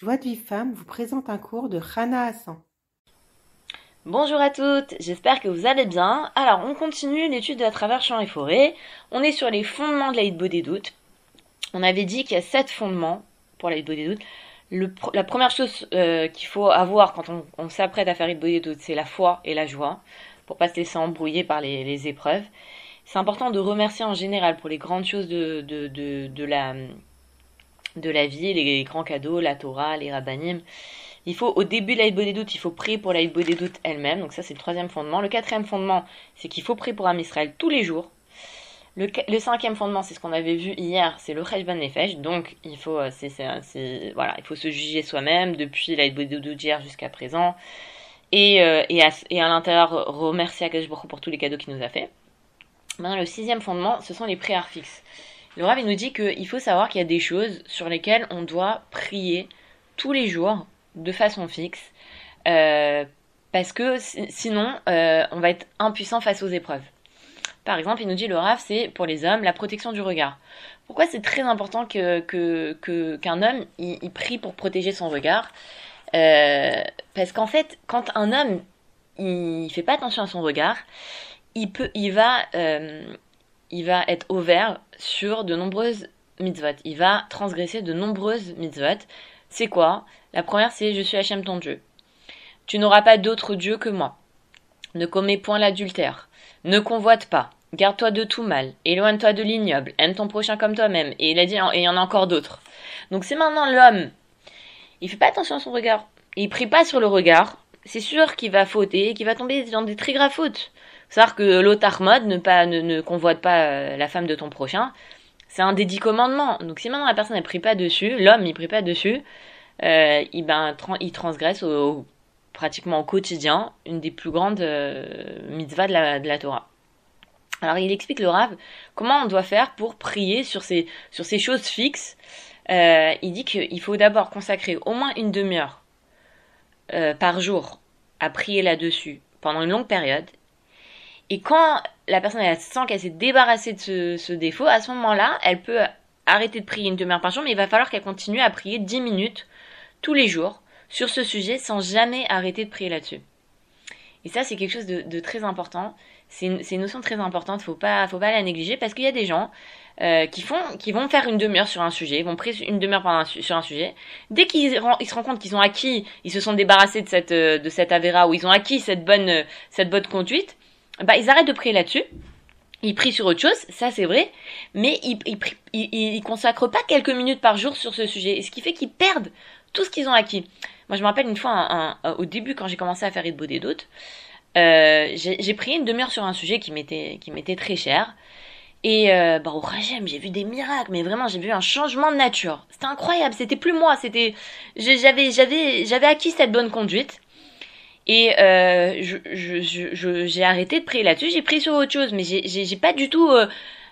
Joie de vie femme vous présente un cours de Rana Hassan. Bonjour à toutes, j'espère que vous allez bien. Alors, on continue l'étude de la travers champs et forêts. On est sur les fondements de la Hitbo des doutes. On avait dit qu'il y a sept fondements pour la Hitbo des doutes. la première chose euh, qu'il faut avoir quand on, s'apprête à faire Hitbo des doutes, c'est la foi et la joie, pour pas se laisser embrouiller par les, épreuves. C'est important de remercier en général pour les grandes choses de, la, de la vie, les grands cadeaux, la Torah, les rabbinim. Il faut, au début de la des doutes, il faut prier pour la des doutes elle-même. Donc ça, c'est le troisième fondement. Le quatrième fondement, c'est qu'il faut prier pour Am Israël tous les jours. Le, cinquième fondement, c'est ce qu'on avait vu hier, c'est le Cheshvan Nefesh. Donc, il faut, euh, c'est, voilà, il faut se juger soi-même depuis la des doutes d'hier jusqu'à présent. Et, euh, et à l'intérieur, remercier Akash pour tous les cadeaux qu'il nous a fait. Maintenant, le sixième fondement, ce sont les prières fixes. Le Rav, nous dit qu'il faut savoir qu'il y a des choses sur lesquelles on doit prier tous les jours de façon fixe, euh, parce que sinon, euh, on va être impuissant face aux épreuves. Par exemple, il nous dit le RAF, c'est pour les hommes la protection du regard. Pourquoi c'est très important que, qu'un homme il, prie pour protéger son regard euh, Parce qu'en fait, quand un homme il fait pas attention à son regard, il peut, il va, il va être ouvert sur de nombreuses mitzvot. Il va transgresser de nombreuses mitzvot. C'est quoi? La première, c'est Je suis Hachem ton Dieu. Tu n'auras pas d'autre Dieu que moi. Ne commets point l'adultère. Ne convoite pas. Garde-toi de tout mal. Éloigne-toi de l'ignoble. Aime ton prochain comme toi-même. Et il a dit, et il y en a encore d'autres. Donc c'est maintenant l'homme. Il fait pas attention à son regard. Il prie pas sur le regard. C'est sûr qu'il va fauter, qu'il va tomber dans des très graves fautes. Savoir que l'autarmode, ne ne, convoite pas euh, la femme de ton prochain, c'est un des dix commandements. Donc si maintenant la personne ne prie pas dessus, l'homme il prie pas dessus, euh, il, ben, il transgresse au, pratiquement au quotidien une des plus grandes euh, mitzvahs de la, Torah. Alors il explique le Rav comment on doit faire pour prier sur ces, choses fixes. Il dit qu'il faut d'abord consacrer au moins une demi-heure par jour à prier là-dessus pendant une longue période. Et quand la personne elle sent qu'elle s'est débarrassée de ce, ce défaut, à ce moment-là, elle peut arrêter de prier une demi-heure par jour, mais il va falloir qu'elle continue à prier 10 minutes tous les jours sur ce sujet sans jamais arrêter de prier là-dessus. Et ça, c'est quelque chose de, très important. C'est une, une, notion très importante, faut pas, faut pas la négliger parce qu'il y a des gens euh, qui font, qui vont faire une demi-heure sur un sujet, vont prier une demi-heure sur un sujet. Dès qu'ils se rendent compte qu'ils ont acquis, ils se sont débarrassés de cette, euh, de cette avéra ou ils ont acquis cette bonne, cette bonne conduite, bah ils arrêtent de prier là-dessus. Ils prient sur autre chose, ça c'est vrai, mais ils, ils, ils, consacrent pas quelques minutes par jour sur ce sujet, et ce qui fait qu'ils perdent tout ce qu'ils ont acquis. Moi, je me rappelle une fois, au début, quand j'ai commencé à faire des doutes, euh, j'ai pris une demi-heure sur un sujet qui m'était qui m'était très cher. Et euh, bah, au Rajem, j'ai vu des miracles, mais vraiment, j'ai vu un changement de nature. C'était incroyable, c'était plus moi, c'était j'avais j'avais j'avais acquis cette bonne conduite. Et euh, j'ai je, je, arrêté de prier là-dessus, j'ai pris sur autre chose, mais j'ai pas du tout... Euh,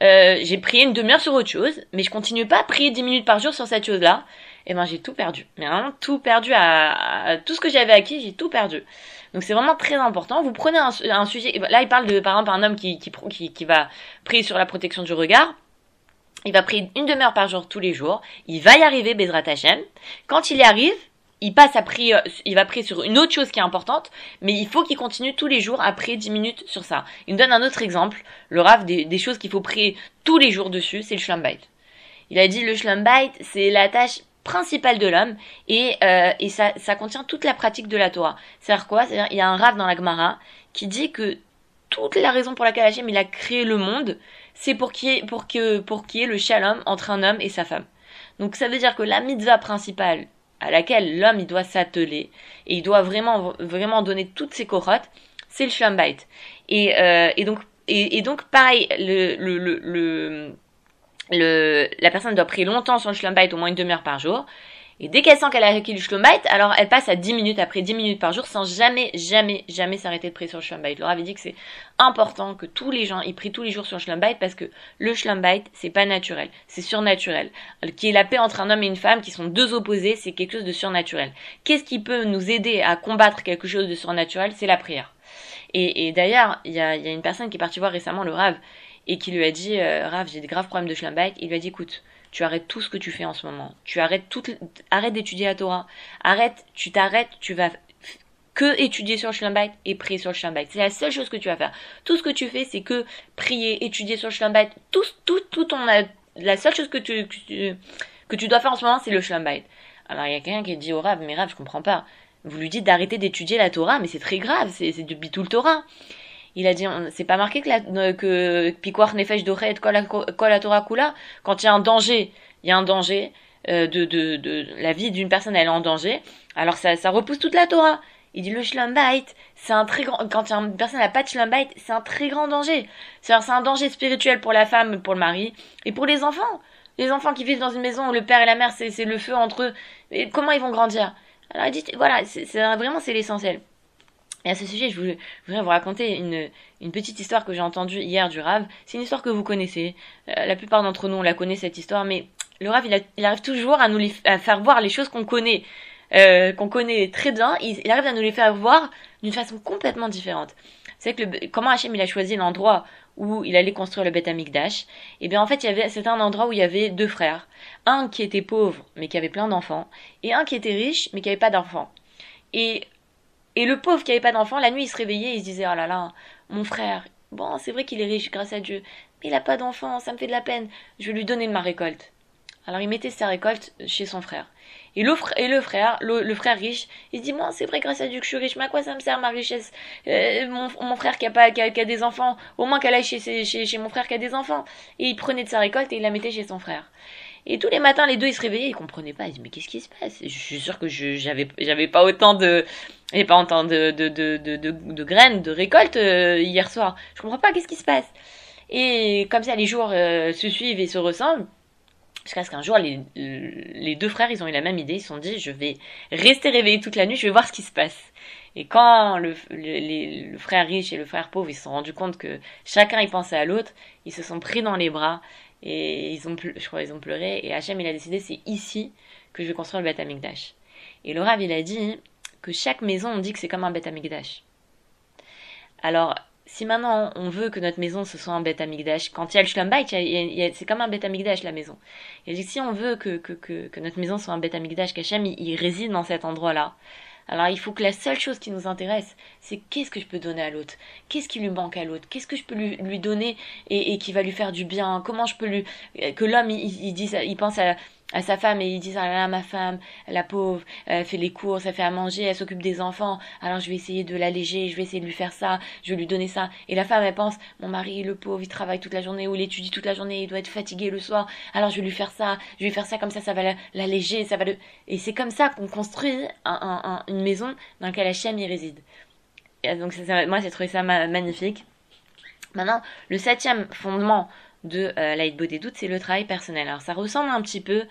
euh, j'ai prié une demi-heure sur autre chose, mais je continue pas à prier 10 minutes par jour sur cette chose-là et eh ben j'ai tout perdu. Mais vraiment tout perdu à, tout ce que j'avais acquis, j'ai tout perdu. Donc c'est vraiment très important. Vous prenez un, sujet, là il parle de par exemple un homme qui, qui, qui, va prier sur la protection du regard. Il va prier une demi-heure par jour tous les jours. Il va y arriver, Bezrat. Quand il y arrive, il passe à prier, il va prier sur une autre chose qui est importante, mais il faut qu'il continue tous les jours prier 10 minutes sur ça. Il nous donne un autre exemple, le rave des, des choses qu'il faut prier tous les jours dessus, c'est le shlambait. Il a dit le shlambait, c'est la tâche principal de l'homme et, euh, et ça, ça contient toute la pratique de la Torah. C'est-à-dire quoi? C'est-à-dire il y a un rave dans la Gemara qui dit que toute la raison pour laquelle Hachem il a créé le monde, c'est pour qu'il y ait, pour que, pour qu'il y ait le shalom entre un homme et sa femme. Donc ça veut dire que la mitzvah principale à laquelle l'homme il doit s'atteler et il doit vraiment vraiment donner toutes ses corottes, c'est le shalom bait. Et, euh, et donc et, donc pareil le, la personne doit prier longtemps sur le Schlumbait, au moins une demi-heure par jour. Et dès qu'elle sent qu'elle a acquis le Schlumbait, alors elle passe à 10 minutes après 10 minutes par jour sans jamais, jamais, jamais s'arrêter de prier sur le Schlumbait. Laura avait dit que c'est important que tous les gens, ils prient tous les jours sur le Schlumbait parce que le Schlumbait, c'est pas naturel, c'est surnaturel. Qui est la paix entre un homme et une femme, qui sont deux opposés, c'est quelque chose de surnaturel. Qu'est-ce qui peut nous aider à combattre quelque chose de surnaturel? C'est la prière. Et, d'ailleurs, il y a, y une personne qui est partie voir récemment le Rav et qui lui a dit euh, Rav, j'ai des graves problèmes de schlambait. Il lui a dit écoute, tu arrêtes tout ce que tu fais en ce moment. Tu arrêtes tout, arrête d'étudier la Torah. Arrête, tu t'arrêtes, tu vas que étudier sur Shlambait et prier sur Shlambait. C'est la seule chose que tu vas faire. Tout ce que tu fais, c'est que prier, étudier sur Shlambait. Tout, tout, tout ton, la seule chose que tu, que tu, dois faire en ce moment, c'est le Shlambait. Alors il y a quelqu'un qui dit au Rav, mais Rav, je comprends pas. Vous lui dites d'arrêter d'étudier la Torah, mais c'est très grave, c'est du bitou le Torah. Il a dit, c'est pas marqué que, la, que Piquoir Nefesh Kol la Torah Kula, quand il y a un danger, il y a un danger, euh, de, de, de, la vie d'une personne, elle est en danger, alors ça, ça repousse toute la Torah. Il dit le shlambait, c'est un très grand, quand une personne n'a pas de c'est un très grand danger. C'est un danger spirituel pour la femme, pour le mari, et pour les enfants. Les enfants qui vivent dans une maison où le père et la mère, c'est le feu entre eux. Et comment ils vont grandir? Alors il dit, voilà, vraiment c'est l'essentiel. Et à ce sujet, je voudrais vous raconter une, petite histoire que j'ai entendue hier du Rav. C'est une histoire que vous connaissez. Euh, la plupart d'entre nous, on la connaît, cette histoire, mais le Rav, il, arrive toujours à nous faire voir les choses qu'on connaît, euh, qu'on connaît très bien. Il, arrive à nous les faire voir d'une façon complètement différente. C'est que comment Hachem il a choisi l'endroit où il allait construire le Beth Amikdash, et eh bien en fait il c'était un endroit où il y avait deux frères, un qui était pauvre mais qui avait plein d'enfants, et un qui était riche mais qui avait pas d'enfants. Et et le pauvre qui avait pas d'enfants, la nuit, il se réveillait, il se disait, oh là là, mon frère, bon, c'est vrai qu'il est riche grâce à Dieu, mais il a pas d'enfants, ça me fait de la peine, je vais lui donner de ma récolte. Alors il mettait sa récolte chez son frère. Et le, et le frère, le, frère riche, il se dit, moi, c'est vrai, grâce à Dieu que je suis riche, mais à quoi ça me sert ma richesse? Euh, mon, frère qui a, pas, qui a, des enfants, au moins qu'elle aille chez, chez mon frère qui a des enfants. Et il prenait de sa récolte et il la mettait chez son frère. Et tous les matins, les deux, ils se réveillaient, ils comprenaient pas. Ils disaient, mais qu'est-ce qui se passe? Je suis sûre que j'avais j'avais pas autant de et pas autant de de, de, de, de graines, de récoltes euh, hier soir. Je comprends pas, qu'est-ce qui se passe? Et comme ça, les jours euh, se suivent et se ressemblent. Jusqu'à ce qu'un jour, les, les deux frères, ils ont eu la même idée. Ils se sont dit, je vais rester réveillé toute la nuit, je vais voir ce qui se passe. Et quand le, frère riche et le frère pauvre, ils se sont rendus compte que chacun y pensait à l'autre, ils se sont pris dans les bras et ils ont, je crois, ils ont pleuré. Et Hachem, il a décidé, c'est ici que je vais construire le Beth Amikdash. Et le Rav, il a dit que chaque maison, on dit que c'est comme un Beth Amikdash. Alors, si maintenant on veut que notre maison ce soit un Beth Amikdash, quand il y a le Shlombait, c'est comme un Beth Amikdash la maison. Et si on veut que, notre maison soit un Beth Amikdash, qu'Hachem il réside dans cet endroit-là, alors il faut que la seule chose qui nous intéresse, c'est qu'est-ce que je peux donner à l'autre, qu'est-ce qui lui manque à l'autre, qu'est-ce que je peux lui, donner et, qui va lui faire du bien, comment je peux lui que l'homme il, il pense à à sa femme et ils disent ah là là ma femme la pauvre elle fait les courses elle fait à manger elle s'occupe des enfants. Alors je vais essayer de l'alléger je vais essayer de lui faire ça je vais lui donner ça et la femme elle pense mon mari le pauvre il travaille toute la journée ou il étudie toute la journée il doit être fatigué le soir. Alors je vais lui faire ça je vais lui faire ça comme ça ça va l'alléger ça va le et c'est comme ça qu'on construit un, une maison dans laquelle Hachem y réside. Et donc ça, moi j'ai trouvé ça magnifique. Maintenant le septième fondement de euh, des doutes, c'est le travail personnel. Alors ça ressemble un petit peu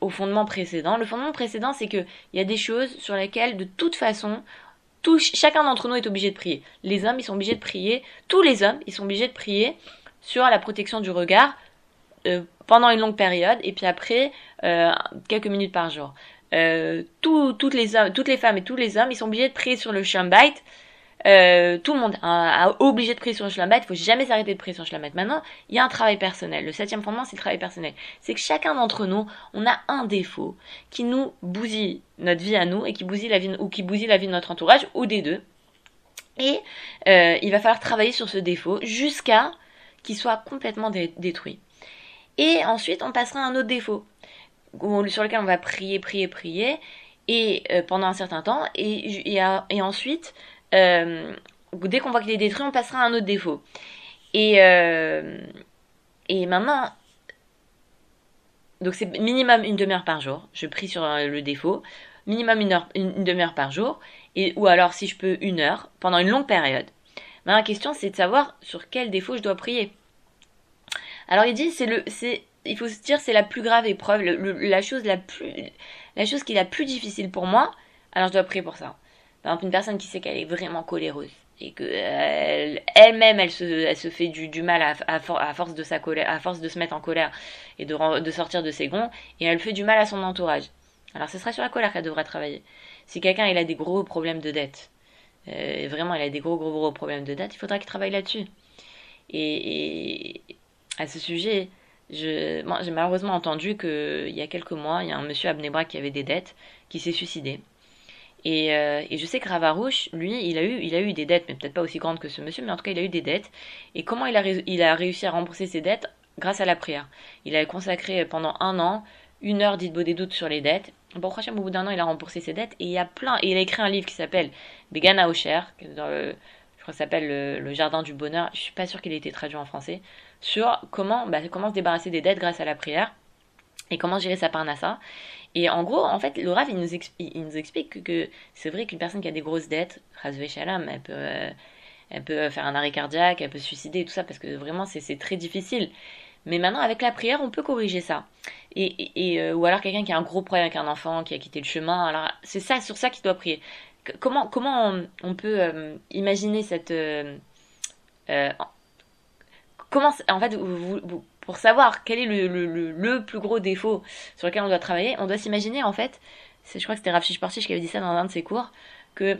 au, fondement précédent. Le fondement précédent, c'est qu'il y a des choses sur lesquelles, de toute façon, chacun d'entre nous est obligé de prier. Les hommes, ils sont obligés de prier. Tous les hommes, ils sont obligés de prier sur la protection du regard euh, pendant une longue période et puis après euh, quelques minutes par jour. Euh, toutes, les femmes et tous les hommes, ils sont obligés de prier sur le shambait euh, tout le monde a, obligé de prier sur le shlambat, il faut jamais s'arrêter de prier sur le shlambat. Maintenant, il y a un travail personnel. Le septième fondement, c'est le travail personnel. C'est que chacun d'entre nous, on a un défaut qui nous bousille notre vie à nous et qui bousille la vie, ou qui bousille la vie de notre entourage, ou des deux. Et euh, il va falloir travailler sur ce défaut jusqu'à qu'il soit complètement détruit. Et ensuite, on passera à un autre défaut sur lequel on va prier, prier, prier, et euh, pendant un certain temps, et, et ensuite, euh, dès qu'on voit qu'il est détruit, on passera à un autre défaut. Et, euh, maintenant, donc c'est minimum une demi-heure par jour. Je prie sur euh, le défaut. Minimum une, une, demi-heure par jour. Et, ou alors, si je peux, une heure pendant une longue période. Mais la question, c'est de savoir sur quel défaut je dois prier. Alors, il dit, il faut se dire, c'est la plus grave épreuve, la chose la chose qui est la plus difficile pour moi. Alors, je dois prier pour ça. Par exemple, une personne qui sait qu'elle est vraiment coléreuse et que elle-même elle, se, fait du, mal à, force de se mettre en colère et de, sortir de ses gonds, et elle fait du mal à son entourage. Alors ce sera sur la colère qu'elle devra travailler. Si quelqu'un il a des gros problèmes de dette, euh, vraiment il a des gros gros gros problèmes de dette, il faudra qu'il travaille là-dessus. Et, à ce sujet, j'ai malheureusement entendu qu'il y a quelques mois, il y a un monsieur à qui avait des dettes, qui s'est suicidé. Et, euh, et, je sais que Ravarouche, lui, il a, eu, il a eu des dettes, mais peut-être pas aussi grandes que ce monsieur, mais en tout cas, il a eu des dettes. Et comment il a, il a réussi à rembourser ses dettes Grâce à la prière? Il a consacré pendant un an une heure d'Idbo des doutes sur les dettes. Bon, au bout d'un an, il a remboursé ses dettes. Et il y a plein. Il a écrit un livre qui s'appelle Begana Osher, dans le, je crois que ça s'appelle le, Jardin du Bonheur. Je suis pas sûre qu'il ait été traduit en français. Sur comment, bah, comment se débarrasser des dettes grâce à la prière et comment gérer sa parnassa. Et en gros, en fait, le Rav, il nous, explique que, c'est vrai qu'une personne qui a des grosses dettes, Shalom, elle peut, euh, elle peut faire un arrêt cardiaque, elle peut se suicider et tout ça, parce que vraiment, c'est très difficile. Mais maintenant, avec la prière, on peut corriger ça. Et, euh, ou alors quelqu'un qui a un gros problème avec un enfant, qui a quitté le chemin, alors c'est ça, sur ça qu'il doit prier. Comment, comment on, peut euh, imaginer cette... comment, en fait, vous pour savoir quel est le, le, le, plus gros défaut sur lequel on doit travailler, on doit s'imaginer en fait, je crois que c'était Rav Portiche qui avait dit ça dans un de ses cours, que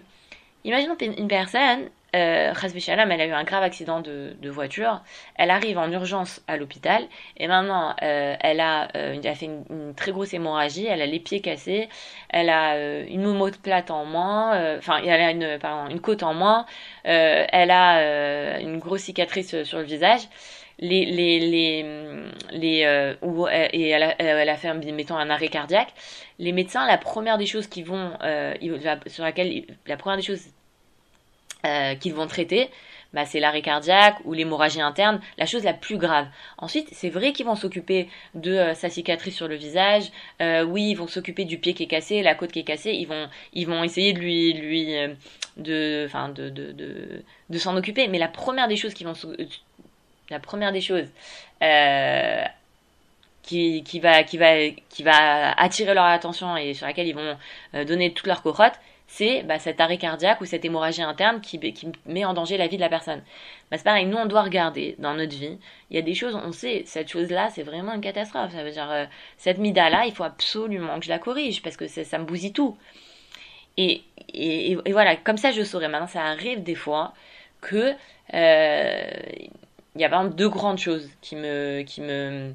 imaginons une personne, euh, elle a eu un grave accident de, de, voiture, elle arrive en urgence à l'hôpital et maintenant euh, elle, a, euh, elle a fait une, très grosse hémorragie, elle a les pieds cassés, elle a euh, une moumoute plate en moins, euh, enfin elle a une, pardon, une côte en moins, elle a une grosse cicatrice sur le visage les les les, les euh, euh, et elle a, elle a fait mettons un arrêt cardiaque les médecins la première des choses qui vont euh, sur laquelle la première des choses euh, qu'ils vont traiter bah, c'est l'arrêt cardiaque ou l'hémorragie interne, la chose la plus grave. Ensuite, c'est vrai qu'ils vont s'occuper de euh, sa cicatrice sur le visage. Euh, oui, ils vont s'occuper du pied qui est cassé, la côte qui est cassée. Ils vont, ils vont essayer de lui, lui, de, enfin, de, de, de, de s'en occuper. Mais la première des choses qu'ils vont la première des choses euh, qui, qui, va, qui, va, qui va attirer leur attention et sur laquelle ils vont euh, donner toute leur corotte, c'est bah, cet arrêt cardiaque ou cette hémorragie interne qui, qui met en danger la vie de la personne. Bah, c'est pareil, nous on doit regarder dans notre vie, il y a des choses, on sait, cette chose-là c'est vraiment une catastrophe. Ça veut dire, euh, cette mida-là, il faut absolument que je la corrige parce que ça me bousille tout. Et, et, et, voilà, comme ça je saurais. Maintenant, ça arrive des fois que euh, il y a vraiment deux grandes choses qui me, qui me,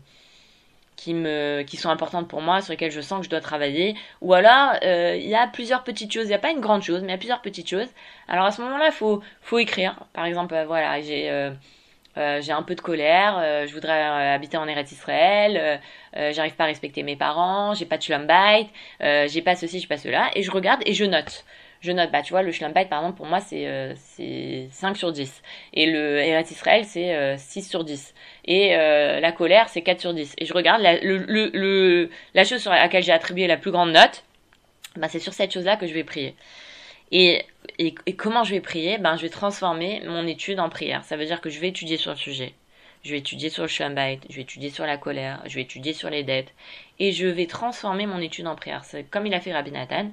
qui me, qui sont importantes pour moi, sur lesquelles je sens que je dois travailler. Ou alors, euh, il y a plusieurs petites choses. Il n'y a pas une grande chose, mais il y a plusieurs petites choses. Alors à ce moment-là, faut, faut écrire. Par exemple, euh, voilà, j'ai, euh, j'ai un peu de colère, je voudrais habiter en Eretz Israël, j'arrive pas à respecter mes parents, j'ai pas de shalom j'ai pas ceci, j'ai pas cela, et je regarde et je note je note, bah tu vois, le Schlumpite par exemple pour moi c'est euh, 5 sur 10. Et le Eretz Israël c'est euh, 6 sur 10. Et euh, la colère c'est 4 sur 10. Et je regarde la, chose sur laquelle j'ai attribué la plus grande note, bah c'est sur cette chose-là que je vais prier. Et, et, comment je vais prier? Ben je vais transformer mon étude en prière. Ça veut dire que je vais étudier sur le sujet. Je vais étudier sur le Shumbite, je vais étudier sur la colère, je vais étudier sur les dettes, et je vais transformer mon étude en prière. C'est comme il a fait Rabbi Nathan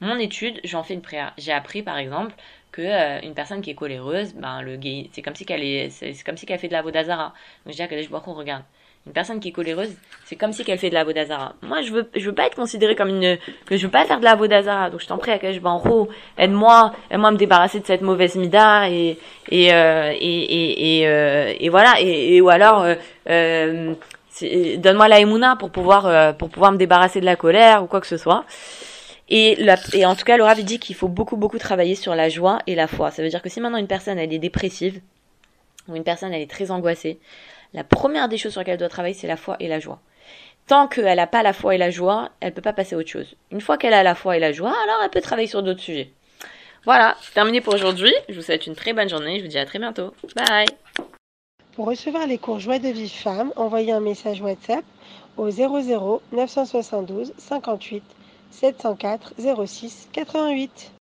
mon étude, j'en fais une prière. J'ai appris par exemple que euh, une personne qui est coléreuse, ben le gay, c'est comme si qu'elle est, c'est comme si qu'elle fait de la vodazara. Donc je dis à je vois qu'on regarde. Une personne qui est coléreuse, c'est comme si qu'elle fait de la vodazara. Moi, je veux, je veux pas être considérée comme une, que je veux pas faire de la vodazara. Donc je t'en prie, à je en haut, aide-moi, aide-moi à me débarrasser de cette mauvaise mida et et euh, et et euh, et, voilà et, et ou alors euh, donne-moi la emuna pour pouvoir pour pouvoir me débarrasser de la colère ou quoi que ce soit. Et, en tout cas, Laura dit qu'il faut beaucoup, beaucoup travailler sur la joie et la foi. Ça veut dire que si maintenant une personne, elle est dépressive, ou une personne, elle est très angoissée, la première des choses sur lesquelles elle doit travailler, c'est la foi et la joie. Tant qu'elle n'a pas la foi et la joie, elle peut pas passer à autre chose. Une fois qu'elle a la foi et la joie, alors elle peut travailler sur d'autres sujets. Voilà, c'est terminé pour aujourd'hui. Je vous souhaite une très bonne journée. Je vous dis à très bientôt. Bye Pour recevoir les cours Joie de vie femme, envoyez un message WhatsApp au 00 972 58 704 06 88.